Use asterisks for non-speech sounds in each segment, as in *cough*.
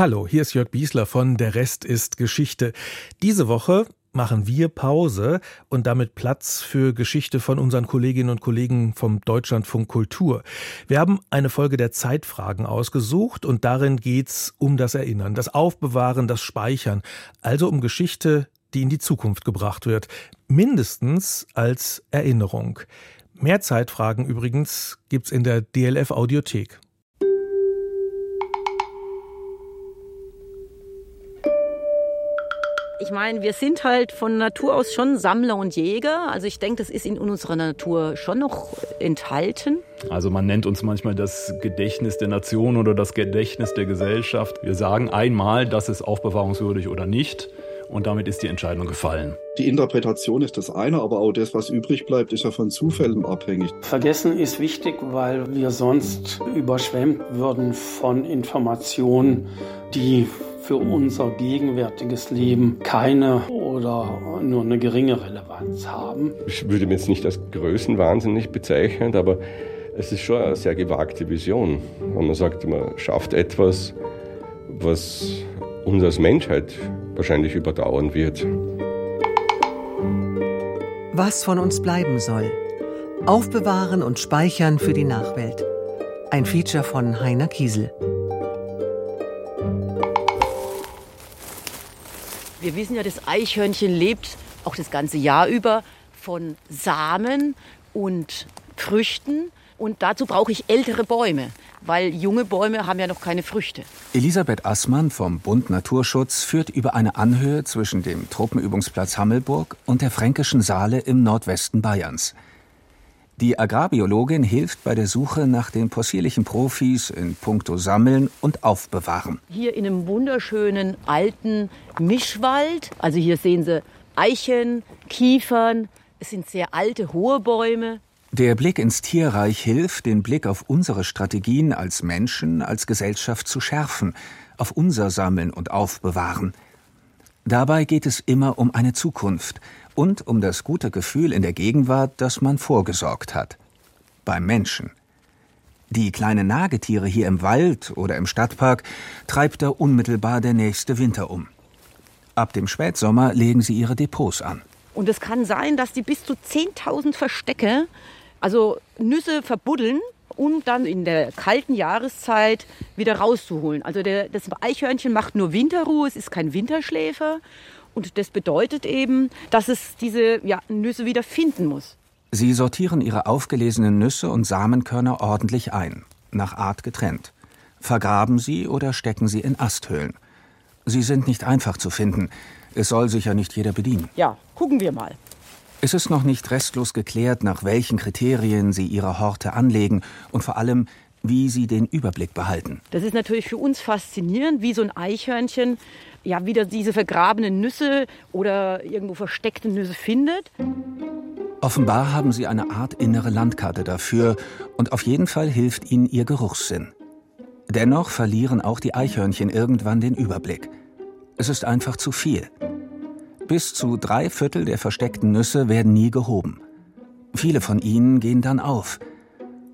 Hallo, hier ist Jörg Biesler von Der Rest ist Geschichte. Diese Woche machen wir Pause und damit Platz für Geschichte von unseren Kolleginnen und Kollegen vom Deutschlandfunk Kultur. Wir haben eine Folge der Zeitfragen ausgesucht und darin geht's um das Erinnern, das Aufbewahren, das Speichern, also um Geschichte, die in die Zukunft gebracht wird, mindestens als Erinnerung. Mehr Zeitfragen übrigens gibt's in der DLF Audiothek. Ich meine, wir sind halt von Natur aus schon Sammler und Jäger. Also ich denke, das ist in unserer Natur schon noch enthalten. Also man nennt uns manchmal das Gedächtnis der Nation oder das Gedächtnis der Gesellschaft. Wir sagen einmal, das ist aufbewahrungswürdig oder nicht. Und damit ist die Entscheidung gefallen. Die Interpretation ist das eine, aber auch das, was übrig bleibt, ist ja von Zufällen abhängig. Vergessen ist wichtig, weil wir sonst überschwemmt würden von Informationen, die für unser gegenwärtiges Leben keine oder nur eine geringe Relevanz haben. Ich würde mich jetzt nicht als größenwahnsinnig bezeichnen, aber es ist schon eine sehr gewagte Vision. Und man sagt, man schafft etwas, was uns als Menschheit wahrscheinlich überdauern wird. Was von uns bleiben soll. Aufbewahren und speichern für die Nachwelt. Ein Feature von Heiner Kiesel. Wir wissen ja, das Eichhörnchen lebt auch das ganze Jahr über von Samen und Früchten. Und dazu brauche ich ältere Bäume, weil junge Bäume haben ja noch keine Früchte. Elisabeth Assmann vom Bund Naturschutz führt über eine Anhöhe zwischen dem Truppenübungsplatz Hammelburg und der Fränkischen Saale im Nordwesten Bayerns. Die Agrarbiologin hilft bei der Suche nach den possierlichen Profis in puncto Sammeln und Aufbewahren. Hier in einem wunderschönen alten Mischwald. Also hier sehen Sie Eichen, Kiefern. Es sind sehr alte, hohe Bäume. Der Blick ins Tierreich hilft, den Blick auf unsere Strategien als Menschen, als Gesellschaft zu schärfen, auf unser Sammeln und Aufbewahren. Dabei geht es immer um eine Zukunft – und um das gute Gefühl in der Gegenwart, dass man vorgesorgt hat. Beim Menschen. Die kleinen Nagetiere hier im Wald oder im Stadtpark treibt da unmittelbar der nächste Winter um. Ab dem Spätsommer legen sie ihre Depots an. Und es kann sein, dass die bis zu 10.000 Verstecke, also Nüsse verbuddeln um dann in der kalten Jahreszeit wieder rauszuholen. Also der, das Eichhörnchen macht nur Winterruhe, es ist kein Winterschläfer. Und das bedeutet eben, dass es diese ja, Nüsse wieder finden muss. Sie sortieren ihre aufgelesenen Nüsse und Samenkörner ordentlich ein, nach Art getrennt. Vergraben sie oder stecken sie in Asthöhlen. Sie sind nicht einfach zu finden. Es soll sich ja nicht jeder bedienen. Ja, gucken wir mal. Es ist noch nicht restlos geklärt, nach welchen Kriterien Sie Ihre Horte anlegen und vor allem, wie Sie den Überblick behalten. Das ist natürlich für uns faszinierend, wie so ein Eichhörnchen ja wieder diese vergrabenen Nüsse oder irgendwo versteckte Nüsse findet. Offenbar haben sie eine Art innere Landkarte dafür und auf jeden Fall hilft ihnen ihr Geruchssinn. Dennoch verlieren auch die Eichhörnchen irgendwann den Überblick. Es ist einfach zu viel. Bis zu drei Viertel der versteckten Nüsse werden nie gehoben. Viele von ihnen gehen dann auf.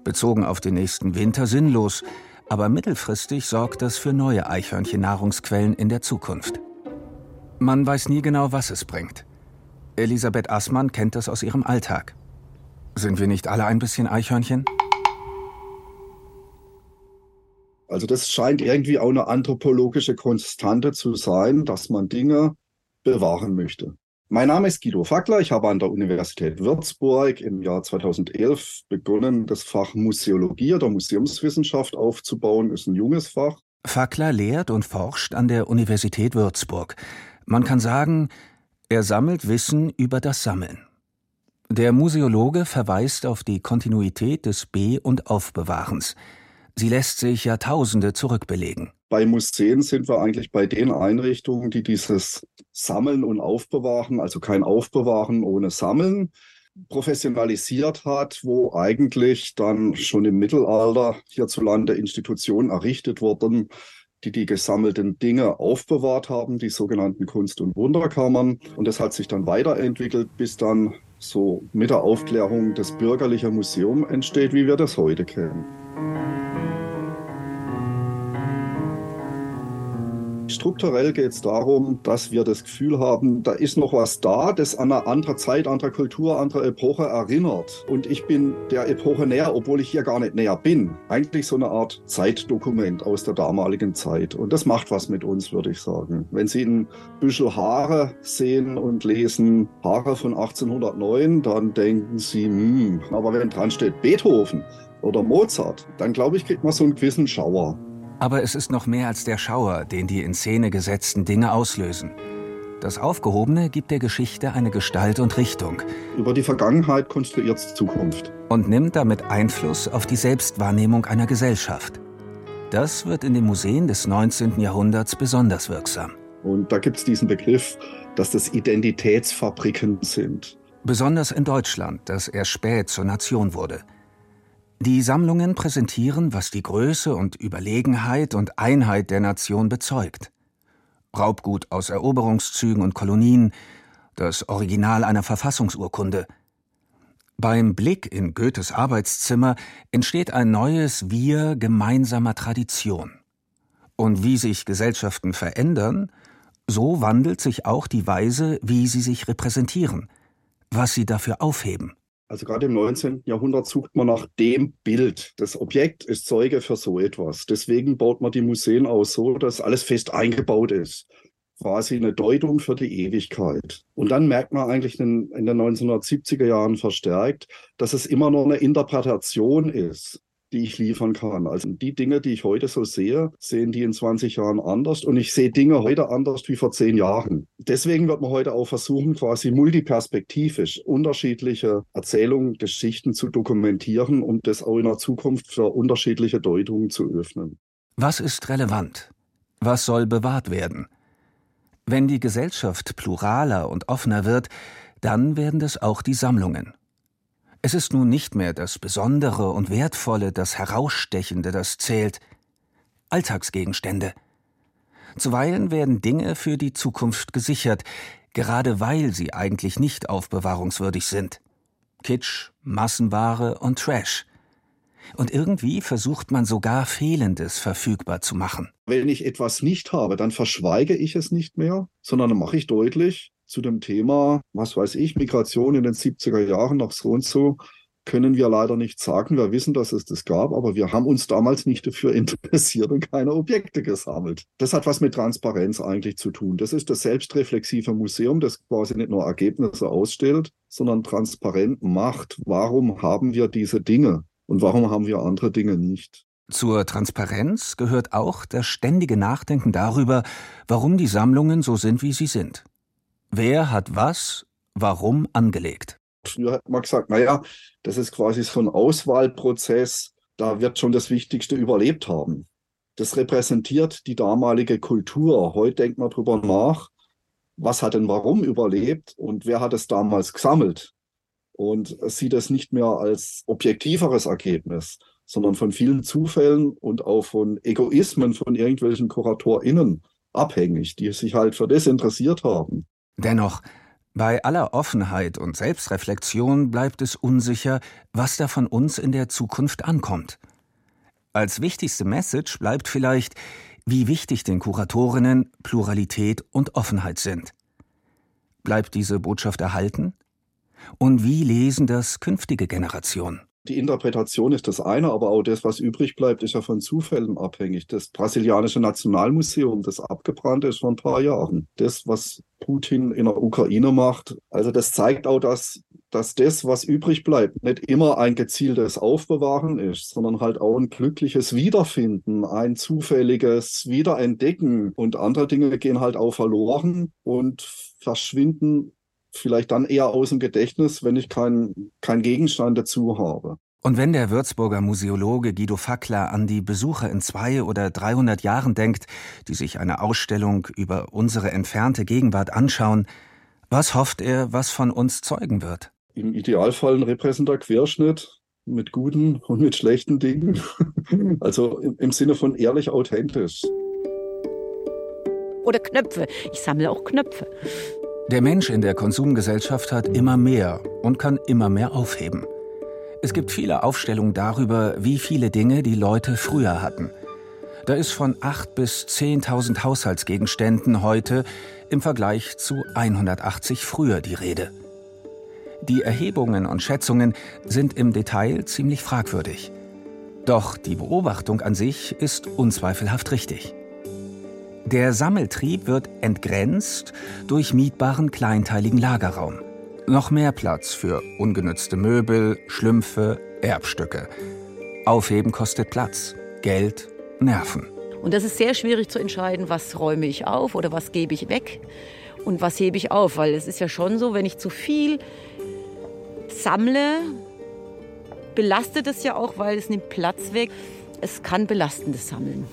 Bezogen auf den nächsten Winter sinnlos, aber mittelfristig sorgt das für neue Eichhörnchen-Nahrungsquellen in der Zukunft. Man weiß nie genau, was es bringt. Elisabeth Assmann kennt das aus ihrem Alltag. Sind wir nicht alle ein bisschen Eichhörnchen? Also das scheint irgendwie auch eine anthropologische Konstante zu sein, dass man Dinge bewahren möchte. Mein Name ist Guido Fackler. Ich habe an der Universität Würzburg im Jahr 2011 begonnen, das Fach Museologie oder Museumswissenschaft aufzubauen. Ist ein junges Fach. Fackler lehrt und forscht an der Universität Würzburg. Man kann sagen, er sammelt Wissen über das Sammeln. Der Museologe verweist auf die Kontinuität des Be- und Aufbewahrens. Sie lässt sich Jahrtausende zurückbelegen. Bei Museen sind wir eigentlich bei den Einrichtungen, die dieses Sammeln und Aufbewahren, also kein Aufbewahren ohne Sammeln, professionalisiert hat, wo eigentlich dann schon im Mittelalter hierzulande Institutionen errichtet wurden, die die gesammelten Dinge aufbewahrt haben, die sogenannten Kunst- und Wunderkammern. Und das hat sich dann weiterentwickelt, bis dann so mit der Aufklärung das bürgerliche Museum entsteht, wie wir das heute kennen. Strukturell geht es darum, dass wir das Gefühl haben, da ist noch was da, das an eine andere Zeit, andere Kultur, andere Epoche erinnert. Und ich bin der Epoche näher, obwohl ich hier gar nicht näher bin. Eigentlich so eine Art Zeitdokument aus der damaligen Zeit. Und das macht was mit uns, würde ich sagen. Wenn Sie ein Büschel Haare sehen und lesen Haare von 1809, dann denken Sie, hm, aber wenn dran steht Beethoven oder Mozart, dann glaube ich, kriegt man so einen gewissen Schauer. Aber es ist noch mehr als der Schauer, den die in Szene gesetzten Dinge auslösen. Das Aufgehobene gibt der Geschichte eine Gestalt und Richtung. Über die Vergangenheit konstruiert es Zukunft. Und nimmt damit Einfluss auf die Selbstwahrnehmung einer Gesellschaft. Das wird in den Museen des 19. Jahrhunderts besonders wirksam. Und da gibt es diesen Begriff, dass das Identitätsfabriken sind. Besonders in Deutschland, das erst spät zur Nation wurde. Die Sammlungen präsentieren, was die Größe und Überlegenheit und Einheit der Nation bezeugt. Raubgut aus Eroberungszügen und Kolonien, das Original einer Verfassungsurkunde. Beim Blick in Goethes Arbeitszimmer entsteht ein neues Wir gemeinsamer Tradition. Und wie sich Gesellschaften verändern, so wandelt sich auch die Weise, wie sie sich repräsentieren, was sie dafür aufheben. Also gerade im 19. Jahrhundert sucht man nach dem Bild. Das Objekt ist Zeuge für so etwas. Deswegen baut man die Museen aus so, dass alles fest eingebaut ist. Quasi eine Deutung für die Ewigkeit. Und dann merkt man eigentlich in, in den 1970er Jahren verstärkt, dass es immer noch eine Interpretation ist die ich liefern kann. Also die Dinge, die ich heute so sehe, sehen die in 20 Jahren anders und ich sehe Dinge heute anders wie vor zehn Jahren. Deswegen wird man heute auch versuchen, quasi multiperspektivisch unterschiedliche Erzählungen, Geschichten zu dokumentieren und das auch in der Zukunft für unterschiedliche Deutungen zu öffnen. Was ist relevant? Was soll bewahrt werden? Wenn die Gesellschaft pluraler und offener wird, dann werden das auch die Sammlungen. Es ist nun nicht mehr das Besondere und Wertvolle, das Herausstechende, das zählt. Alltagsgegenstände. Zuweilen werden Dinge für die Zukunft gesichert, gerade weil sie eigentlich nicht aufbewahrungswürdig sind. Kitsch, Massenware und Trash. Und irgendwie versucht man sogar Fehlendes verfügbar zu machen. Wenn ich etwas nicht habe, dann verschweige ich es nicht mehr, sondern mache ich deutlich, zu dem Thema, was weiß ich, Migration in den 70er Jahren nach so und so, können wir leider nicht sagen. Wir wissen, dass es das gab, aber wir haben uns damals nicht dafür *laughs* interessiert und keine Objekte gesammelt. Das hat was mit Transparenz eigentlich zu tun. Das ist das selbstreflexive Museum, das quasi nicht nur Ergebnisse ausstellt, sondern transparent macht, warum haben wir diese Dinge und warum haben wir andere Dinge nicht. Zur Transparenz gehört auch das ständige Nachdenken darüber, warum die Sammlungen so sind, wie sie sind. Wer hat was, warum angelegt? Früher hat man gesagt, naja, das ist quasi so ein Auswahlprozess, da wird schon das Wichtigste überlebt haben. Das repräsentiert die damalige Kultur. Heute denkt man darüber nach, was hat denn warum überlebt und wer hat es damals gesammelt. Und sieht es nicht mehr als objektiveres Ergebnis, sondern von vielen Zufällen und auch von Egoismen von irgendwelchen KuratorInnen abhängig, die sich halt für das interessiert haben. Dennoch, bei aller Offenheit und Selbstreflexion bleibt es unsicher, was da von uns in der Zukunft ankommt. Als wichtigste Message bleibt vielleicht, wie wichtig den Kuratorinnen Pluralität und Offenheit sind. Bleibt diese Botschaft erhalten? Und wie lesen das künftige Generationen? Die Interpretation ist das eine, aber auch das, was übrig bleibt, ist ja von Zufällen abhängig. Das brasilianische Nationalmuseum, das abgebrannt ist vor ein paar Jahren. Das, was Putin in der Ukraine macht, also das zeigt auch, dass, dass das, was übrig bleibt, nicht immer ein gezieltes Aufbewahren ist, sondern halt auch ein glückliches Wiederfinden, ein zufälliges Wiederentdecken. Und andere Dinge gehen halt auch verloren und verschwinden vielleicht dann eher aus dem Gedächtnis, wenn ich keinen kein Gegenstand dazu habe. Und wenn der Würzburger Museologe Guido Fackler an die Besucher in zwei oder dreihundert Jahren denkt, die sich eine Ausstellung über unsere entfernte Gegenwart anschauen, was hofft er, was von uns zeugen wird? Im Idealfall ein repräsentativer Querschnitt mit guten und mit schlechten Dingen. *laughs* Also im Sinne von ehrlich authentisch. Oder Knöpfe. Ich sammle auch Knöpfe. Der Mensch in der Konsumgesellschaft hat immer mehr und kann immer mehr aufheben. Es gibt viele Aufstellungen darüber, wie viele Dinge die Leute früher hatten. Da ist von 8.000 bis 10.000 Haushaltsgegenständen heute im Vergleich zu 180 früher die Rede. Die Erhebungen und Schätzungen sind im Detail ziemlich fragwürdig. Doch die Beobachtung an sich ist unzweifelhaft richtig. Der Sammeltrieb wird entgrenzt durch mietbaren kleinteiligen Lagerraum. Noch mehr Platz für ungenützte Möbel, Schlümpfe, Erbstücke. Aufheben kostet Platz, Geld, Nerven. Und das ist sehr schwierig zu entscheiden, was räume ich auf oder was gebe ich weg und was hebe ich auf. Weil es ist ja schon so, wenn ich zu viel sammle, belastet es ja auch, weil es nimmt Platz weg. Es kann belastendes Sammeln.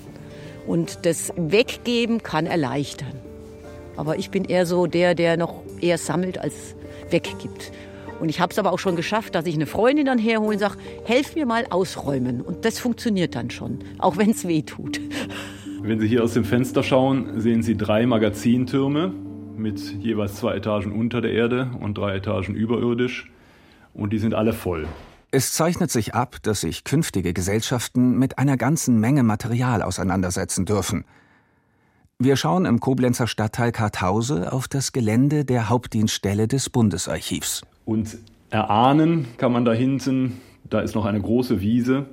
Und das Weggeben kann erleichtern. Aber ich bin eher so der, der noch eher sammelt als weggibt. Und ich habe es aber auch schon geschafft, dass ich eine Freundin dann herhole und sage, helf mir mal ausräumen. Und das funktioniert dann schon, auch wenn es weh tut. Wenn Sie hier aus dem Fenster schauen, sehen Sie drei Magazintürme mit jeweils zwei Etagen unter der Erde und drei Etagen überirdisch. Und die sind alle voll. Es zeichnet sich ab, dass sich künftige Gesellschaften mit einer ganzen Menge Material auseinandersetzen dürfen – wir schauen im Koblenzer Stadtteil Karthause auf das Gelände der Hauptdienststelle des Bundesarchivs. Und erahnen kann man da hinten, da ist noch eine große Wiese.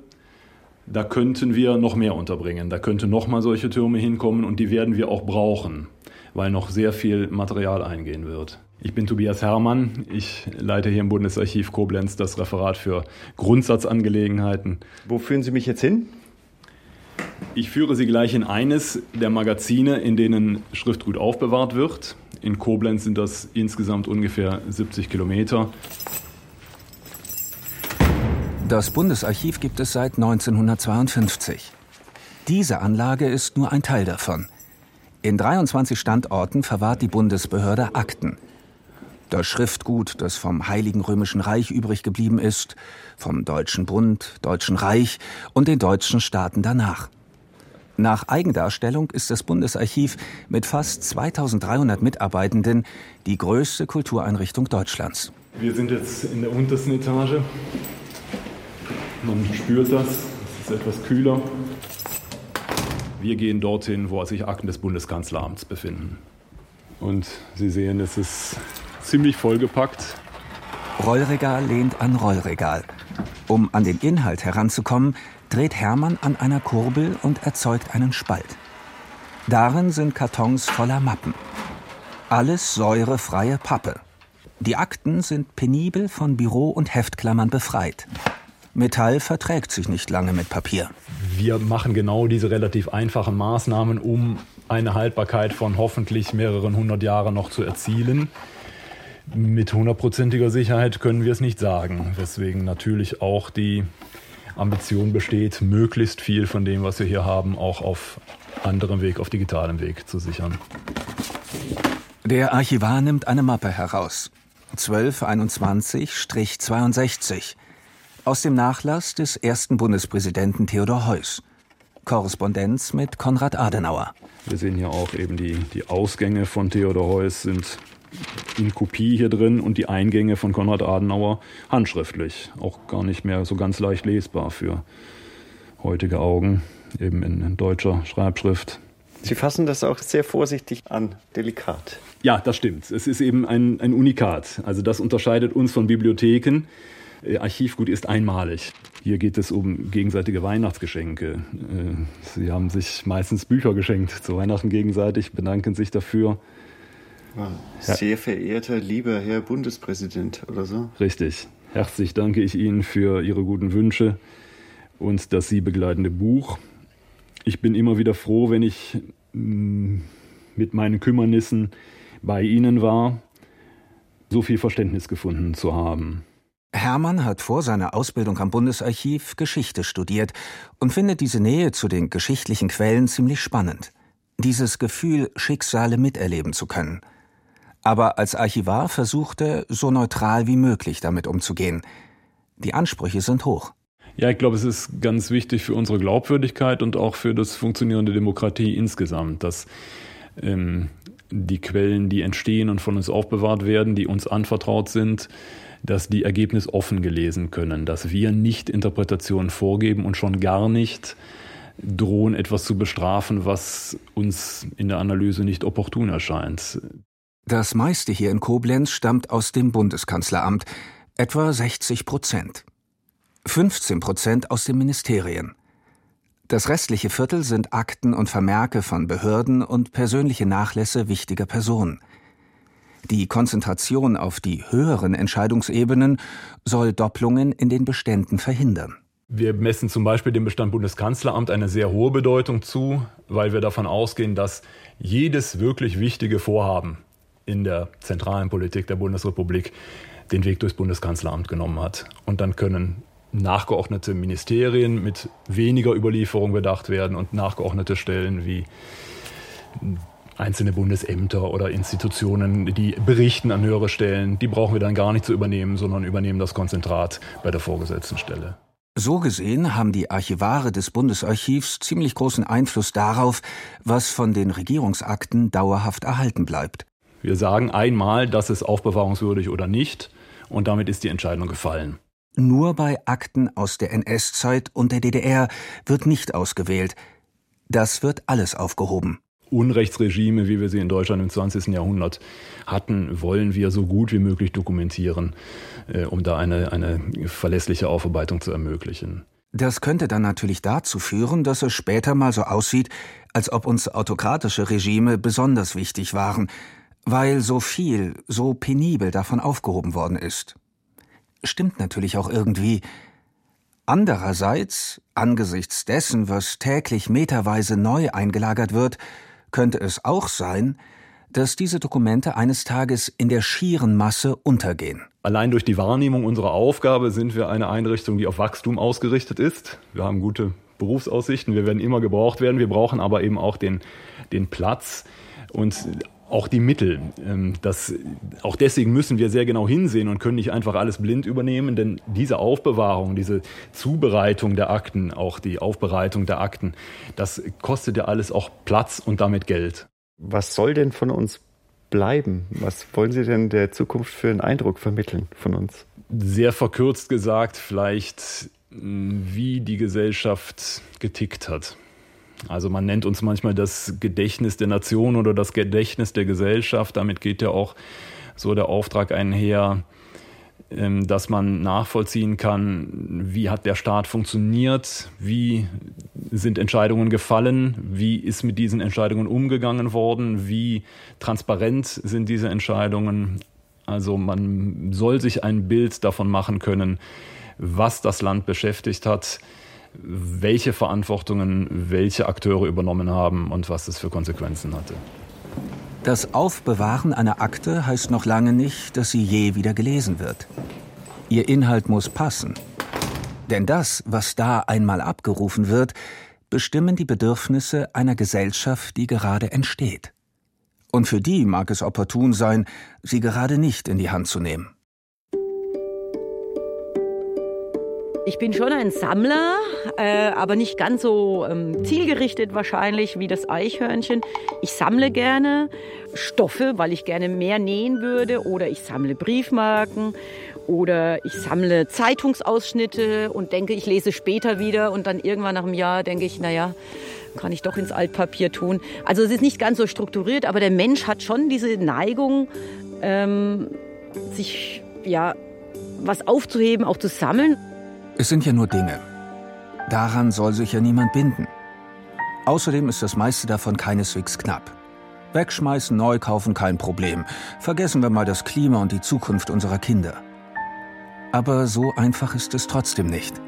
Da könnten wir noch mehr unterbringen. Da könnten noch mal solche Türme hinkommen und die werden wir auch brauchen, weil noch sehr viel Material eingehen wird. Ich bin Tobias Herrmann. Ich leite hier im Bundesarchiv Koblenz das Referat für Grundsatzangelegenheiten. Wo führen Sie mich jetzt hin? Ich führe Sie gleich in eines der Magazine, in denen Schriftgut aufbewahrt wird. In Koblenz sind das insgesamt ungefähr 70 Kilometer. Das Bundesarchiv gibt es seit 1952. Diese Anlage ist nur ein Teil davon. In 23 Standorten verwahrt die Bundesbehörde Akten. Das Schriftgut, das vom Heiligen Römischen Reich übrig geblieben ist, vom Deutschen Bund, Deutschen Reich und den deutschen Staaten danach. Nach Eigendarstellung ist das Bundesarchiv mit fast 2300 Mitarbeitenden die größte Kultureinrichtung Deutschlands. Wir sind jetzt in der untersten Etage. Man spürt das, es ist etwas kühler. Wir gehen dorthin, wo sich Akten des Bundeskanzleramts befinden. Und Sie sehen, es ist ziemlich vollgepackt. Rollregal lehnt an Rollregal. Um an den Inhalt heranzukommen, dreht Hermann an einer Kurbel und erzeugt einen Spalt. Darin sind Kartons voller Mappen. Alles säurefreie Pappe. Die Akten sind penibel von Büro- und Heftklammern befreit. Metall verträgt sich nicht lange mit Papier. Wir machen genau diese relativ einfachen Maßnahmen, um eine Haltbarkeit von hoffentlich mehreren hundert Jahren noch zu erzielen. Mit hundertprozentiger Sicherheit können wir es nicht sagen, weswegen natürlich auch die Ambition besteht, möglichst viel von dem, was wir hier haben, auch auf anderem Weg, auf digitalem Weg zu sichern. Der Archivar nimmt eine Mappe heraus. 1221-62 aus dem Nachlass des ersten Bundespräsidenten Theodor Heuss. Korrespondenz mit Konrad Adenauer. Wir sehen hier auch eben die, die Ausgänge von Theodor Heuss sind in Kopie hier drin und die Eingänge von Konrad Adenauer handschriftlich. Auch gar nicht mehr so ganz leicht lesbar für heutige Augen, eben in, deutscher Schreibschrift. Sie fassen das auch sehr vorsichtig an, delikat. Ja, das stimmt. Es ist eben ein, ein Unikat. Also das unterscheidet uns von Bibliotheken. Äh, Archivgut ist einmalig. Hier geht es um gegenseitige Weihnachtsgeschenke. Äh, Sie haben sich meistens Bücher geschenkt zu Weihnachten gegenseitig, bedanken sich dafür. Sehr verehrter, lieber Herr Bundespräsident oder so. Richtig. Herzlich danke ich Ihnen für Ihre guten Wünsche und das Sie begleitende Buch. Ich bin immer wieder froh, wenn ich mm, mit meinen Kümmernissen bei Ihnen war, so viel Verständnis gefunden zu haben. Hermann hat vor seiner Ausbildung am Bundesarchiv Geschichte studiert und findet diese Nähe zu den geschichtlichen Quellen ziemlich spannend. Dieses Gefühl, Schicksale miterleben zu können. Aber als Archivar versucht er, so neutral wie möglich damit umzugehen. Die Ansprüche sind hoch. Ja, ich glaube, es ist ganz wichtig für unsere Glaubwürdigkeit und auch für das Funktionieren der Demokratie insgesamt, dass ähm, die Quellen, die entstehen und von uns aufbewahrt werden, die uns anvertraut sind, dass die Ergebnis offen gelesen können, dass wir nicht Interpretationen vorgeben und schon gar nicht drohen, etwas zu bestrafen, was uns in der Analyse nicht opportun erscheint. Das meiste hier in Koblenz stammt aus dem Bundeskanzleramt, etwa 60 Prozent. 15 Prozent aus den Ministerien. Das restliche Viertel sind Akten und Vermerke von Behörden und persönliche Nachlässe wichtiger Personen. Die Konzentration auf die höheren Entscheidungsebenen soll Doppelungen in den Beständen verhindern. Wir messen zum Beispiel dem Bestand Bundeskanzleramt eine sehr hohe Bedeutung zu, weil wir davon ausgehen, dass jedes wirklich wichtige Vorhaben in der zentralen Politik der Bundesrepublik den Weg durchs Bundeskanzleramt genommen hat. Und dann können nachgeordnete Ministerien mit weniger Überlieferung bedacht werden und nachgeordnete Stellen wie einzelne Bundesämter oder Institutionen, die berichten an höhere Stellen, die brauchen wir dann gar nicht zu übernehmen, sondern übernehmen das Konzentrat bei der vorgesetzten Stelle. So gesehen haben die Archivare des Bundesarchivs ziemlich großen Einfluss darauf, was von den Regierungsakten dauerhaft erhalten bleibt. Wir sagen einmal, das ist aufbewahrungswürdig oder nicht, und damit ist die Entscheidung gefallen. Nur bei Akten aus der NS-Zeit und der DDR wird nicht ausgewählt. Das wird alles aufgehoben. Unrechtsregime, wie wir sie in Deutschland im 20. Jahrhundert hatten, wollen wir so gut wie möglich dokumentieren, äh, um da eine, eine verlässliche Aufarbeitung zu ermöglichen. Das könnte dann natürlich dazu führen, dass es später mal so aussieht, als ob uns autokratische Regime besonders wichtig waren, weil so viel, so penibel davon aufgehoben worden ist. Stimmt natürlich auch irgendwie. Andererseits, angesichts dessen, was täglich meterweise neu eingelagert wird, könnte es auch sein, dass diese Dokumente eines Tages in der schieren Masse untergehen. Allein durch die Wahrnehmung unserer Aufgabe sind wir eine Einrichtung, die auf Wachstum ausgerichtet ist. Wir haben gute Berufsaussichten, wir werden immer gebraucht werden, wir brauchen aber eben auch den, den Platz und auch die Mittel. Ähm, das, auch deswegen müssen wir sehr genau hinsehen und können nicht einfach alles blind übernehmen, denn diese Aufbewahrung, diese Zubereitung der Akten, auch die Aufbereitung der Akten, das kostet ja alles auch Platz und damit Geld. Was soll denn von uns bleiben? Was wollen Sie denn der Zukunft für einen Eindruck vermitteln von uns? Sehr verkürzt gesagt, vielleicht wie die Gesellschaft getickt hat. Also man nennt uns manchmal das Gedächtnis der Nation oder das Gedächtnis der Gesellschaft. Damit geht ja auch so der Auftrag einher, ähm, dass man nachvollziehen kann, wie hat der Staat funktioniert, wie sind Entscheidungen gefallen, wie ist mit diesen Entscheidungen umgegangen worden, wie transparent sind diese Entscheidungen. Also man soll sich ein Bild davon machen können, was das Land beschäftigt hat, welche Verantwortungen welche Akteure übernommen haben und was das für Konsequenzen hatte. Das Aufbewahren einer Akte heißt noch lange nicht, dass sie je wieder gelesen wird. Ihr Inhalt muss passen. Denn das, was da einmal abgerufen wird, bestimmen die Bedürfnisse einer Gesellschaft, die gerade entsteht. Und für die mag es opportun sein, sie gerade nicht in die Hand zu nehmen. Ich bin schon ein Sammler, äh, aber nicht ganz so ähm, zielgerichtet wahrscheinlich wie das Eichhörnchen. Ich sammle gerne Stoffe, weil ich gerne mehr nähen würde, oder ich sammle Briefmarken oder ich sammle Zeitungsausschnitte und denke, ich lese später wieder und dann irgendwann nach einem Jahr denke ich, naja, kann ich doch ins Altpapier tun. Also es ist nicht ganz so strukturiert, aber der Mensch hat schon diese Neigung, ähm, sich ja was aufzuheben, auch zu sammeln. Es sind ja nur Dinge. Daran soll sich ja niemand binden. Außerdem ist das meiste davon keineswegs knapp. Wegschmeißen, neu kaufen, kein Problem. Vergessen wir mal das Klima und die Zukunft unserer Kinder. Aber so einfach ist es trotzdem nicht.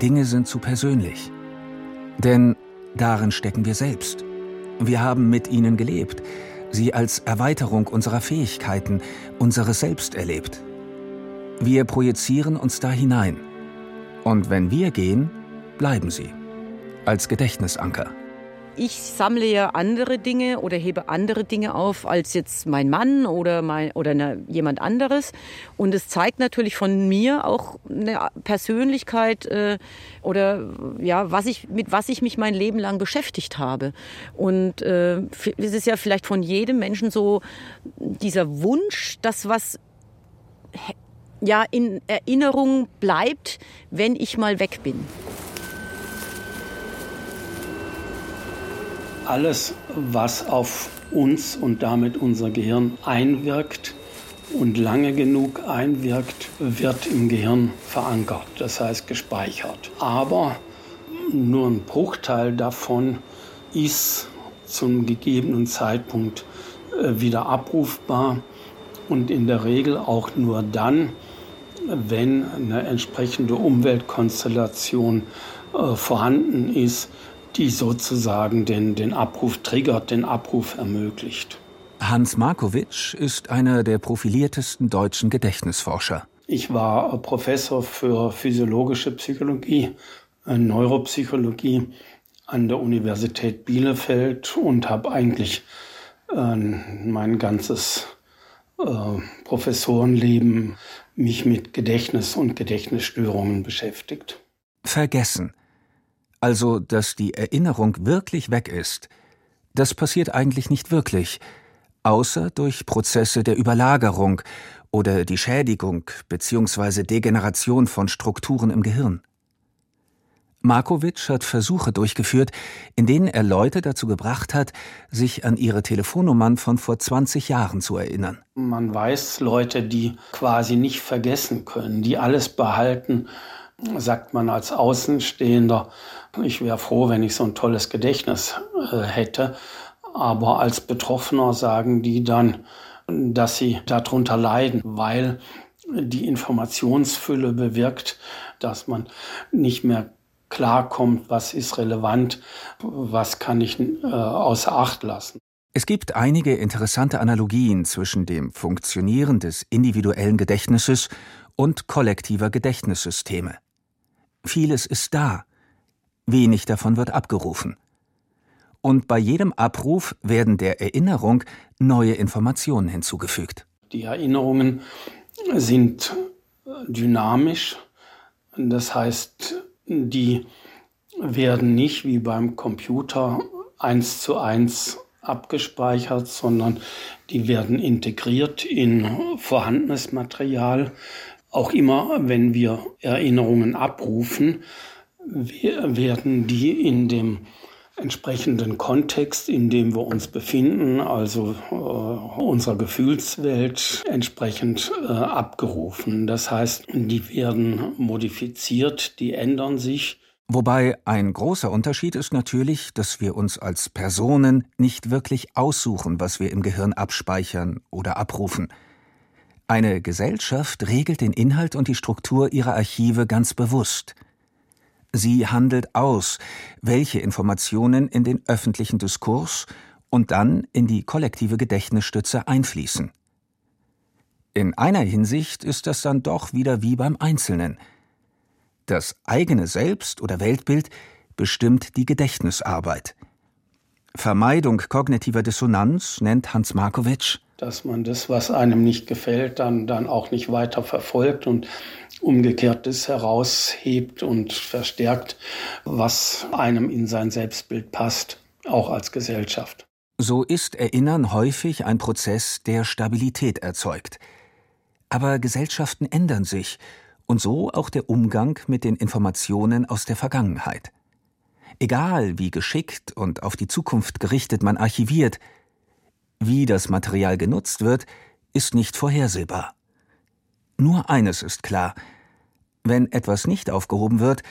Dinge sind zu persönlich. Denn darin stecken wir selbst. Wir haben mit ihnen gelebt, sie als Erweiterung unserer Fähigkeiten, unseres Selbst erlebt. Wir projizieren uns da hinein. Und wenn wir gehen, bleiben sie. Als Gedächtnisanker. Ich sammle ja andere Dinge oder hebe andere Dinge auf als jetzt mein Mann oder, mein, oder eine, jemand anderes. Und es zeigt natürlich von mir auch eine Persönlichkeit äh, oder ja, was ich, mit was ich mich mein Leben lang beschäftigt habe. Und äh, es ist ja vielleicht von jedem Menschen so dieser Wunsch, dass was ja in Erinnerung bleibt, wenn ich mal weg bin. Alles, was auf uns und damit unser Gehirn einwirkt und lange genug einwirkt, wird im Gehirn verankert, das heißt gespeichert. Aber nur ein Bruchteil davon ist zum gegebenen Zeitpunkt äh, wieder abrufbar und in der Regel auch nur dann, wenn eine entsprechende Umweltkonstellation äh, vorhanden ist, die sozusagen den, den Abruf triggert, den Abruf ermöglicht. Hans Markowitsch ist einer der profiliertesten deutschen Gedächtnisforscher. Ich war Professor für physiologische Psychologie, äh, Neuropsychologie an der Universität Bielefeld und habe eigentlich äh, mein ganzes äh, Professorenleben mich mit Gedächtnis und Gedächtnisstörungen beschäftigt. Vergessen. Also, dass die Erinnerung wirklich weg ist, das passiert eigentlich nicht wirklich, außer durch Prozesse der Überlagerung oder die Schädigung bzw. Degeneration von Strukturen im Gehirn. Markowitsch hat Versuche durchgeführt, in denen er Leute dazu gebracht hat, sich an ihre Telefonnummern von vor 20 Jahren zu erinnern. Man weiß Leute, die quasi nicht vergessen können, die alles behalten, sagt man als Außenstehender, ich wäre froh, wenn ich so ein tolles Gedächtnis äh, hätte. Aber als Betroffener sagen die dann, dass sie darunter leiden, weil die Informationsfülle bewirkt, dass man nicht mehr klarkommt, was ist relevant, was kann ich äh, außer Acht lassen. Es gibt einige interessante Analogien zwischen dem Funktionieren des individuellen Gedächtnisses und kollektiver Gedächtnissysteme. Vieles ist da, wenig davon wird abgerufen. Und bei jedem Abruf werden der Erinnerung neue Informationen hinzugefügt. Die Erinnerungen sind dynamisch, das heißt, die werden nicht wie beim Computer eins zu eins abgespeichert, sondern die werden integriert in vorhandenes Material. Auch immer, wenn wir Erinnerungen abrufen, werden die in dem entsprechenden Kontext, in dem wir uns befinden, also äh, unserer Gefühlswelt, entsprechend äh, abgerufen. Das heißt, die werden modifiziert, die ändern sich. Wobei ein großer Unterschied ist natürlich, dass wir uns als Personen nicht wirklich aussuchen, was wir im Gehirn abspeichern oder abrufen. Eine Gesellschaft regelt den Inhalt und die Struktur ihrer Archive ganz bewusst – Sie handelt aus, welche Informationen in den öffentlichen Diskurs und dann in die kollektive Gedächtnisstütze einfließen. In einer Hinsicht ist das dann doch wieder wie beim Einzelnen. Das eigene Selbst oder Weltbild bestimmt die Gedächtnisarbeit. Vermeidung kognitiver Dissonanz nennt Hans Markowitsch dass man das, was einem nicht gefällt, dann, dann auch nicht weiter verfolgt und umgekehrt das heraushebt und verstärkt, was einem in sein Selbstbild passt, auch als Gesellschaft. So ist Erinnern häufig ein Prozess, der Stabilität erzeugt. Aber Gesellschaften ändern sich, und so auch der Umgang mit den Informationen aus der Vergangenheit. Egal wie geschickt und auf die Zukunft gerichtet man archiviert, wie das Material genutzt wird, ist nicht vorhersehbar. Nur eines ist klar. Wenn etwas nicht aufgehoben wird,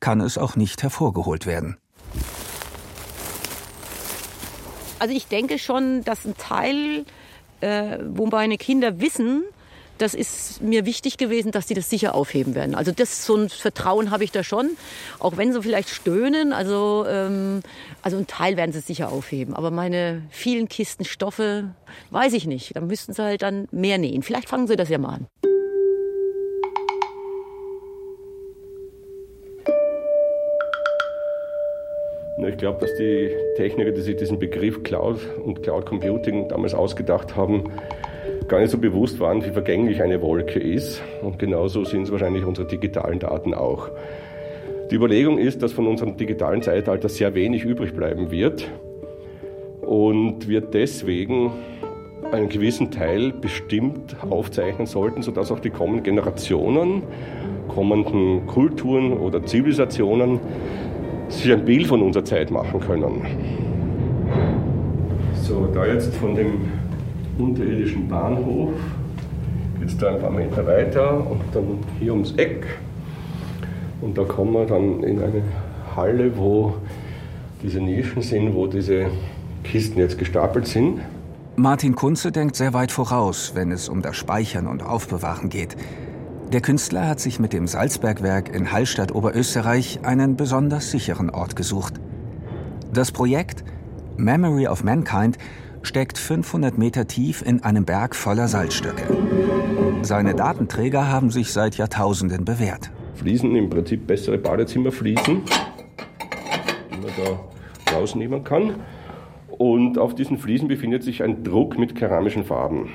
kann es auch nicht hervorgeholt werden. Also ich denke schon, dass ein Teil, äh, wo meine Kinder wissen, das ist mir wichtig gewesen, dass sie das sicher aufheben werden. Also das so ein Vertrauen habe ich da schon, auch wenn sie vielleicht stöhnen. Also ähm, also ein Teil werden sie sicher aufheben, aber meine vielen Kisten Stoffe weiß ich nicht. Da müssten sie halt dann mehr nähen. Vielleicht fangen sie das ja mal an. Ich glaube, dass die Techniker, die sich diesen Begriff Cloud und Cloud Computing damals ausgedacht haben, gar nicht so bewusst waren, wie vergänglich eine Wolke ist. Und genauso sind es wahrscheinlich unsere digitalen Daten auch. Die Überlegung ist, dass von unserem digitalen Zeitalter sehr wenig übrig bleiben wird und wir deswegen einen gewissen Teil bestimmt aufzeichnen sollten, sodass auch die kommenden Generationen, kommenden Kulturen oder Zivilisationen sich ein Bild von unserer Zeit machen können. So, da jetzt von dem unterirdischen Bahnhof es da ein paar Meter weiter und dann hier ums Eck. Und da kommen wir dann in eine Halle, wo diese Nischen sind, wo diese Kisten jetzt gestapelt sind. Martin Kunze denkt sehr weit voraus, wenn es um das Speichern und Aufbewahren geht. Der Künstler hat sich mit dem Salzbergwerk in Hallstatt Oberösterreich einen besonders sicheren Ort gesucht. Das Projekt Memory of Mankind steckt 500 Meter tief in einem Berg voller Salzstöcke. Seine Datenträger haben sich seit Jahrtausenden bewährt. Fliesen, im Prinzip bessere Badezimmerfliesen, die man da rausnehmen kann. Und auf diesen Fliesen befindet sich ein Druck mit keramischen Farben.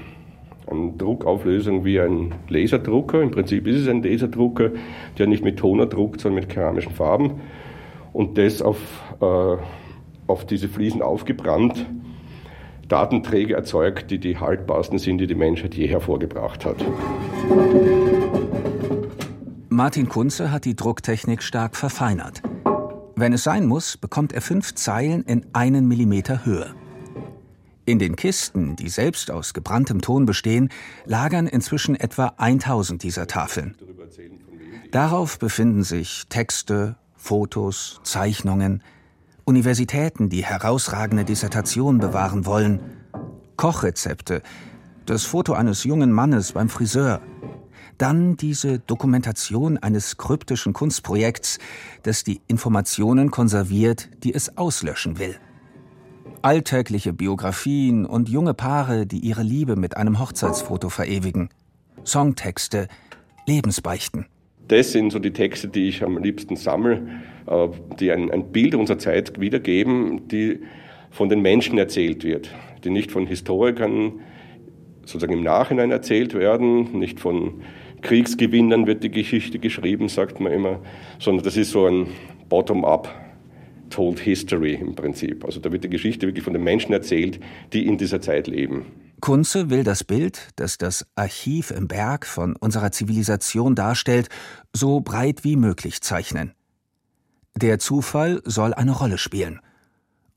Eine Druckauflösung wie ein Laserdrucker. Im Prinzip ist es ein Laserdrucker, der nicht mit Toner druckt, sondern mit keramischen Farben. Und das auf, äh, auf diese Fliesen aufgebrannt Datenträger erzeugt, die die haltbarsten sind, die die Menschheit je hervorgebracht hat. Martin Kunze hat die Drucktechnik stark verfeinert. Wenn es sein muss, bekommt er fünf Zeilen in einen Millimeter Höhe. In den Kisten, die selbst aus gebranntem Ton bestehen, lagern inzwischen etwa 1000 dieser Tafeln. Darauf befinden sich Texte, Fotos, Zeichnungen, Universitäten, die herausragende Dissertationen bewahren wollen, Kochrezepte, das Foto eines jungen Mannes beim Friseur, dann diese Dokumentation eines kryptischen Kunstprojekts, das die Informationen konserviert, die es auslöschen will. Alltägliche Biografien und junge Paare, die ihre Liebe mit einem Hochzeitsfoto verewigen. Songtexte, Lebensbeichten. Das sind so die Texte, die ich am liebsten sammle, äh, die ein, ein Bild unserer Zeit wiedergeben, die von den Menschen erzählt wird, die nicht von Historikern sozusagen im Nachhinein erzählt werden, nicht von Kriegsgewinnern wird die Geschichte geschrieben, sagt man immer, sondern das ist so ein Bottom-up Told History im Prinzip. Also da wird die Geschichte wirklich von den Menschen erzählt, die in dieser Zeit leben. Kunze will das Bild, das das Archiv im Berg von unserer Zivilisation darstellt, so breit wie möglich zeichnen. Der Zufall soll eine Rolle spielen.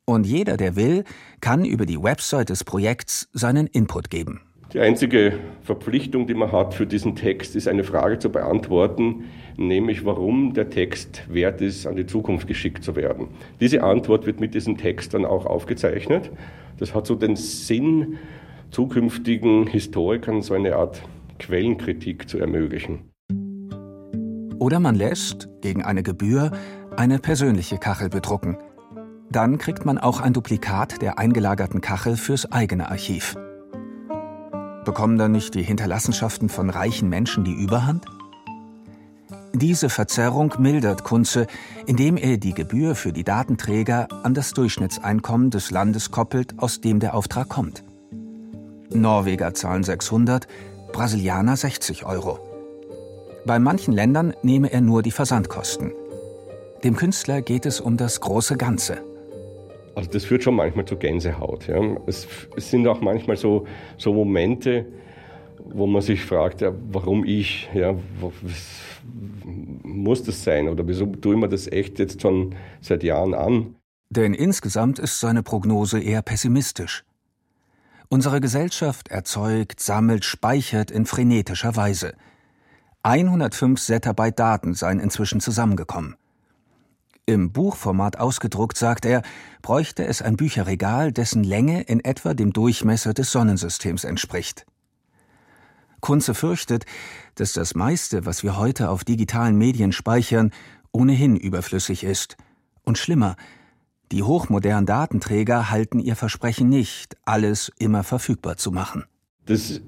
Und jeder, der will, kann über die Website des Projekts seinen Input geben. Die einzige Verpflichtung, die man hat für diesen Text, ist eine Frage zu beantworten, nämlich warum der Text wert ist, an die Zukunft geschickt zu werden. Diese Antwort wird mit diesem Text dann auch aufgezeichnet. Das hat so den Sinn, zukünftigen Historikern so eine Art Quellenkritik zu ermöglichen. Oder man lässt, gegen eine Gebühr, eine persönliche Kachel bedrucken. Dann kriegt man auch ein Duplikat der eingelagerten Kachel fürs eigene Archiv. Bekommen dann nicht die Hinterlassenschaften von reichen Menschen die Überhand? Diese Verzerrung mildert Kunze, indem er die Gebühr für die Datenträger an das Durchschnittseinkommen des Landes koppelt, aus dem der Auftrag kommt. Norweger zahlen 600, Brasilianer 60 Euro. Bei manchen Ländern nehme er nur die Versandkosten. Dem Künstler geht es um das große Ganze. Also das führt schon manchmal zu Gänsehaut. Ja. Es, es, sind auch manchmal so, so Momente, wo man sich fragt, ja, warum ich? Ja, muss das sein? Oder wieso tue ich mir das echt jetzt schon seit Jahren an? Denn insgesamt ist seine Prognose eher pessimistisch. Unsere Gesellschaft erzeugt, sammelt, speichert in frenetischer Weise. 105 Zettabyte Daten seien inzwischen zusammengekommen. Im Buchformat ausgedruckt, sagt er, bräuchte es ein Bücherregal, dessen Länge in etwa dem Durchmesser des Sonnensystems entspricht. Kunze fürchtet, dass das meiste, was wir heute auf digitalen Medien speichern, ohnehin überflüssig ist. Und schlimmer, die hochmodernen Datenträger halten ihr Versprechen nicht, alles immer verfügbar zu machen. Das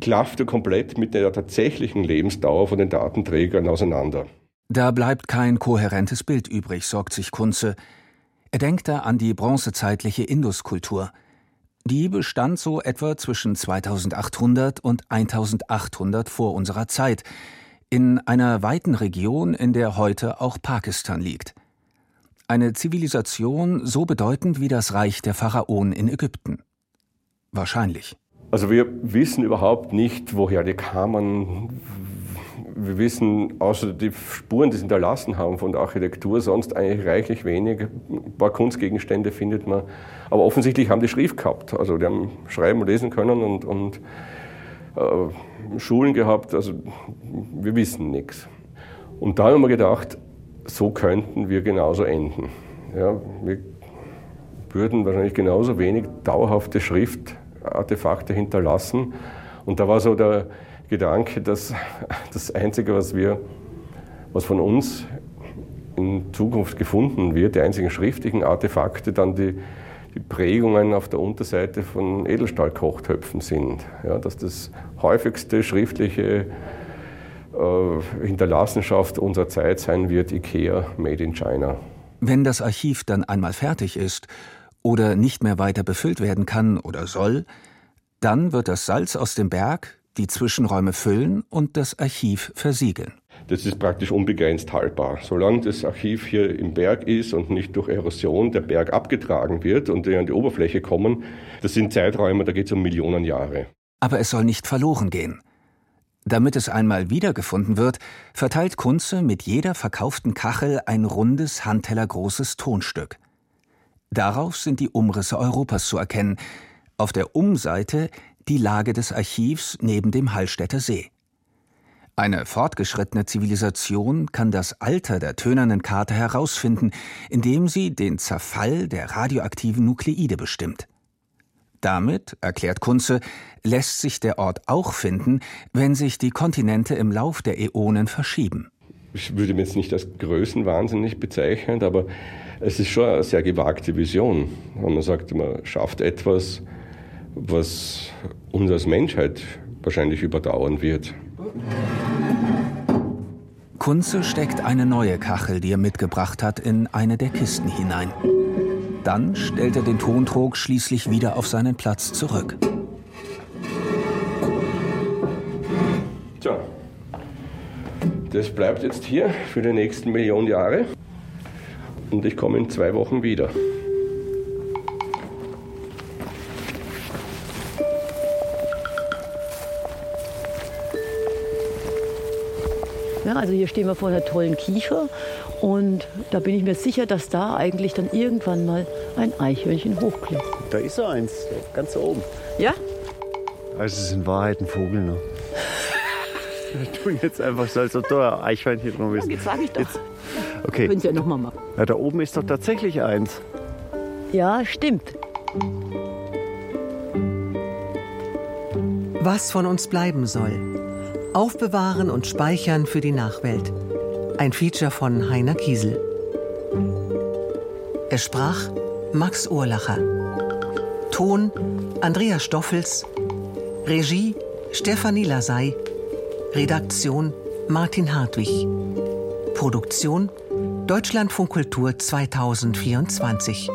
klaffte komplett mit der tatsächlichen Lebensdauer von den Datenträgern auseinander. Da bleibt kein kohärentes Bild übrig, sorgt sich Kunze. Er denkt da an die bronzezeitliche Induskultur. Die bestand so etwa zwischen 2800 und 1800 vor unserer Zeit, in einer weiten Region, in der heute auch Pakistan liegt. Eine Zivilisation so bedeutend wie das Reich der Pharaonen in Ägypten. Wahrscheinlich. Also wir wissen überhaupt nicht, woher die kamen, wir wissen, außer die Spuren, die sie hinterlassen haben von der Architektur, sonst eigentlich reichlich wenig. Ein paar Kunstgegenstände findet man. Aber offensichtlich haben die Schrift gehabt. Also die haben schreiben und lesen können und, und äh, Schulen gehabt. Also wir wissen nichts. Und da haben wir gedacht, so könnten wir genauso enden. Ja, wir würden wahrscheinlich genauso wenig dauerhafte Schriftartefakte hinterlassen. Und da war so der Gedanke, dass *laughs* das Einzige, was wir, was von uns in Zukunft gefunden wird, die einzigen schriftlichen Artefakte, dann die, die Prägungen auf der Unterseite von Edelstahlkochtöpfen sind. Ja, dass das häufigste schriftliche Hinterlassenschaft unserer Zeit sein wird, IKEA Made in China. Wenn das Archiv dann einmal fertig ist oder nicht mehr weiter befüllt werden kann oder soll, dann wird das Salz aus dem Berg die Zwischenräume füllen und das Archiv versiegeln. Das ist praktisch unbegrenzt haltbar. Solange das Archiv hier im Berg ist und nicht durch Erosion der Berg abgetragen wird und die an die Oberfläche kommen, das sind Zeiträume, da geht es um Millionen Jahre. Aber es soll nicht verloren gehen. Damit es einmal wiedergefunden wird, verteilt Kunze mit jeder verkauften Kachel ein rundes, handtellergroßes Tonstück. Darauf sind die Umrisse Europas zu erkennen. Auf der Umseite die Lage des Archivs neben dem Hallstätter See. Eine fortgeschrittene Zivilisation kann das Alter der tönernen Karte herausfinden, indem sie den Zerfall der radioaktiven Nukleide bestimmt. Damit, erklärt Kunze, lässt sich der Ort auch finden, wenn sich die Kontinente im Lauf der Äonen verschieben. Ich würde mich jetzt nicht als größenwahnsinnig bezeichnen, aber es ist schon eine sehr gewagte Vision. Und man sagt, man schafft etwas, was uns als Menschheit wahrscheinlich überdauern wird. Kunze steckt eine neue Kachel, die er mitgebracht hat, in eine der Kisten hinein. Dann stellt er den Tontrog schließlich wieder auf seinen Platz zurück. Tja, das bleibt jetzt hier für die nächsten Millionen Jahre und ich komme in zwei Wochen wieder. Ja, also hier stehen wir vor einer tollen Kiefer und da bin ich mir sicher, dass da eigentlich dann irgendwann mal ein Eichhörnchen hochklettert. Da ist so eins, ganz oben. Ja? Also es ist in Wahrheit ein Vogel noch. Wir tun jetzt einfach so, als ob da ein Eichhörnchen drum ist. Ja, jetzt sag ich doch. Jetzt, okay. Können Sie ja nochmal machen. Ja, da oben ist doch tatsächlich eins. Ja, stimmt. Was von uns bleiben soll. Aufbewahren und speichern für die Nachwelt. Ein Feature von Heiner Kiesel. Es sprach Max Urlacher. Ton Andreas Stoffels. Regie Stefanie Lasey. Redaktion Martin Hartwig. Produktion Deutschlandfunk Kultur 2024.